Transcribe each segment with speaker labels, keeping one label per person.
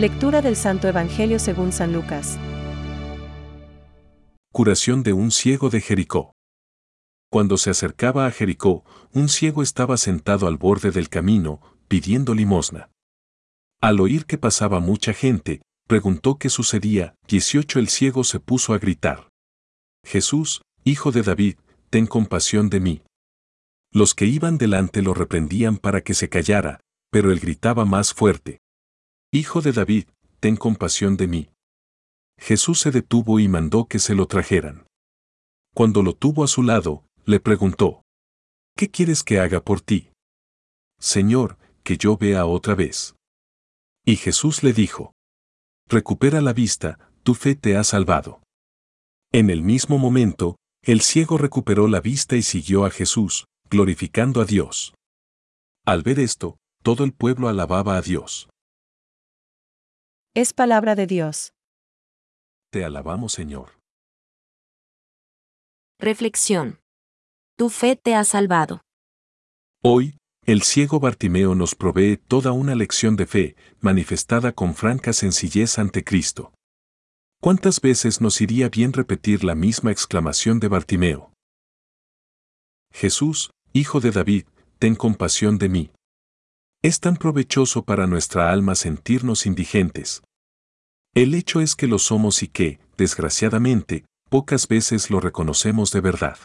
Speaker 1: Lectura del Santo Evangelio según San Lucas.
Speaker 2: Curación de un ciego de Jericó. Cuando se acercaba a Jericó, un ciego estaba sentado al borde del camino, pidiendo limosna. Al oír que pasaba mucha gente, preguntó qué sucedía, 18 el ciego se puso a gritar. Jesús, hijo de David, ten compasión de mí. Los que iban delante lo reprendían para que se callara, pero él gritaba más fuerte. Hijo de David, ten compasión de mí. Jesús se detuvo y mandó que se lo trajeran. Cuando lo tuvo a su lado, le preguntó, ¿Qué quieres que haga por ti? Señor, que yo vea otra vez. Y Jesús le dijo, Recupera la vista, tu fe te ha salvado. En el mismo momento, el ciego recuperó la vista y siguió a Jesús, glorificando a Dios. Al ver esto, todo el pueblo alababa a Dios.
Speaker 1: Es palabra de Dios.
Speaker 2: Te alabamos, Señor.
Speaker 3: Reflexión. Tu fe te ha salvado.
Speaker 2: Hoy, el ciego Bartimeo nos provee toda una lección de fe, manifestada con franca sencillez ante Cristo. ¿Cuántas veces nos iría bien repetir la misma exclamación de Bartimeo? Jesús, Hijo de David, ten compasión de mí. Es tan provechoso para nuestra alma sentirnos indigentes. El hecho es que lo somos y que, desgraciadamente, pocas veces lo reconocemos de verdad.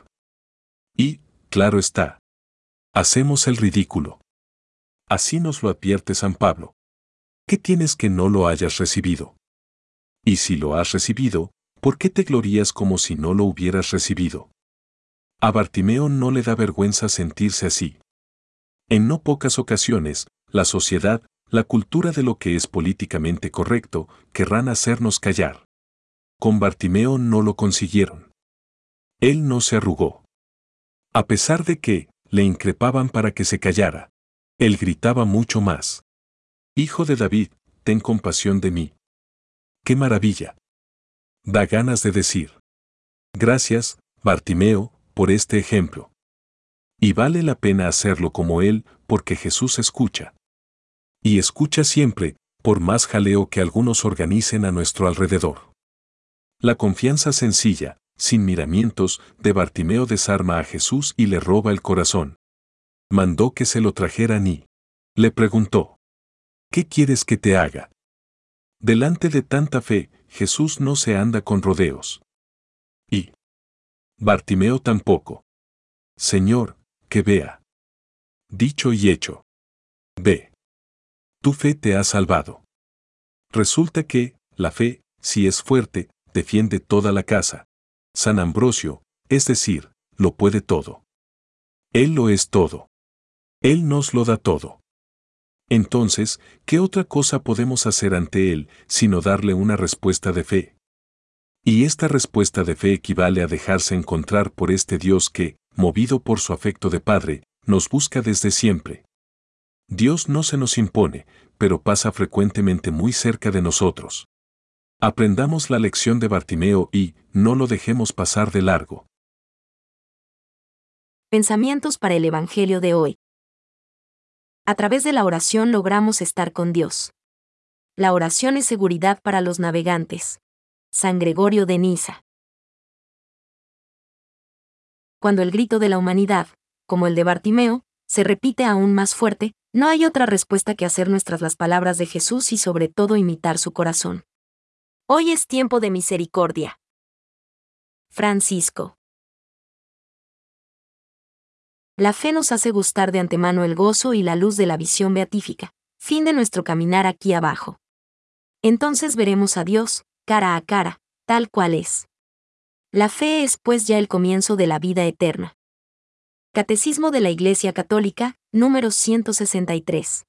Speaker 2: Y, claro está, hacemos el ridículo. Así nos lo advierte San Pablo. ¿Qué tienes que no lo hayas recibido? Y si lo has recibido, ¿por qué te glorías como si no lo hubieras recibido? A Bartimeo no le da vergüenza sentirse así. En no pocas ocasiones, la sociedad, la cultura de lo que es políticamente correcto, querrán hacernos callar. Con Bartimeo no lo consiguieron. Él no se arrugó. A pesar de que, le increpaban para que se callara. Él gritaba mucho más. Hijo de David, ten compasión de mí. ¡Qué maravilla! Da ganas de decir. Gracias, Bartimeo, por este ejemplo. Y vale la pena hacerlo como él, porque Jesús escucha. Y escucha siempre, por más jaleo que algunos organicen a nuestro alrededor. La confianza sencilla, sin miramientos, de Bartimeo desarma a Jesús y le roba el corazón. Mandó que se lo trajeran y le preguntó, ¿qué quieres que te haga? Delante de tanta fe, Jesús no se anda con rodeos. Y Bartimeo tampoco. Señor, que vea. Dicho y hecho. Ve. Tu fe te ha salvado. Resulta que, la fe, si es fuerte, defiende toda la casa. San Ambrosio, es decir, lo puede todo. Él lo es todo. Él nos lo da todo. Entonces, ¿qué otra cosa podemos hacer ante Él sino darle una respuesta de fe? Y esta respuesta de fe equivale a dejarse encontrar por este Dios que, movido por su afecto de Padre, nos busca desde siempre. Dios no se nos impone, pero pasa frecuentemente muy cerca de nosotros. Aprendamos la lección de Bartimeo y no lo dejemos pasar de largo.
Speaker 3: Pensamientos para el Evangelio de hoy. A través de la oración logramos estar con Dios. La oración es seguridad para los navegantes. San Gregorio de Niza. Cuando el grito de la humanidad, como el de Bartimeo, se repite aún más fuerte, no hay otra respuesta que hacer nuestras las palabras de Jesús y sobre todo imitar su corazón. Hoy es tiempo de misericordia. Francisco. La fe nos hace gustar de antemano el gozo y la luz de la visión beatífica, fin de nuestro caminar aquí abajo. Entonces veremos a Dios, cara a cara, tal cual es. La fe es pues ya el comienzo de la vida eterna. Catecismo de la Iglesia Católica, número 163.